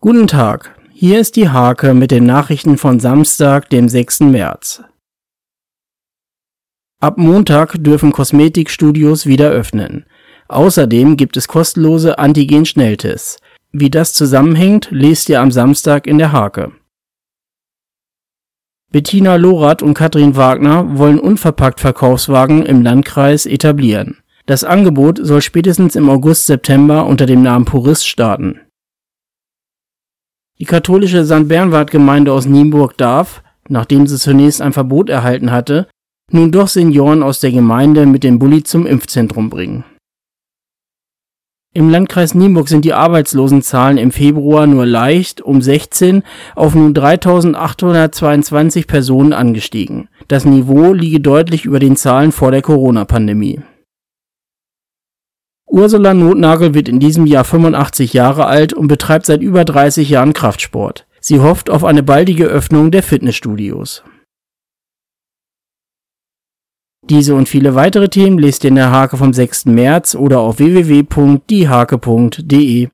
Guten Tag, hier ist die Hake mit den Nachrichten von Samstag, dem 6. März. Ab Montag dürfen Kosmetikstudios wieder öffnen. Außerdem gibt es kostenlose Antigen-Schnelltests. Wie das zusammenhängt, lest ihr am Samstag in der Hake. Bettina Lorath und Katrin Wagner wollen unverpackt Verkaufswagen im Landkreis etablieren. Das Angebot soll spätestens im August/September unter dem Namen Purist starten. Die katholische St. Bernward-Gemeinde aus Nienburg darf, nachdem sie zunächst ein Verbot erhalten hatte, nun doch Senioren aus der Gemeinde mit dem Bulli zum Impfzentrum bringen. Im Landkreis Nienburg sind die Arbeitslosenzahlen im Februar nur leicht um 16 auf nun 3.822 Personen angestiegen. Das Niveau liege deutlich über den Zahlen vor der Corona-Pandemie. Ursula Notnagel wird in diesem Jahr 85 Jahre alt und betreibt seit über 30 Jahren Kraftsport. Sie hofft auf eine baldige Öffnung der Fitnessstudios. Diese und viele weitere Themen lest ihr in der Hake vom 6. März oder auf www.diehake.de.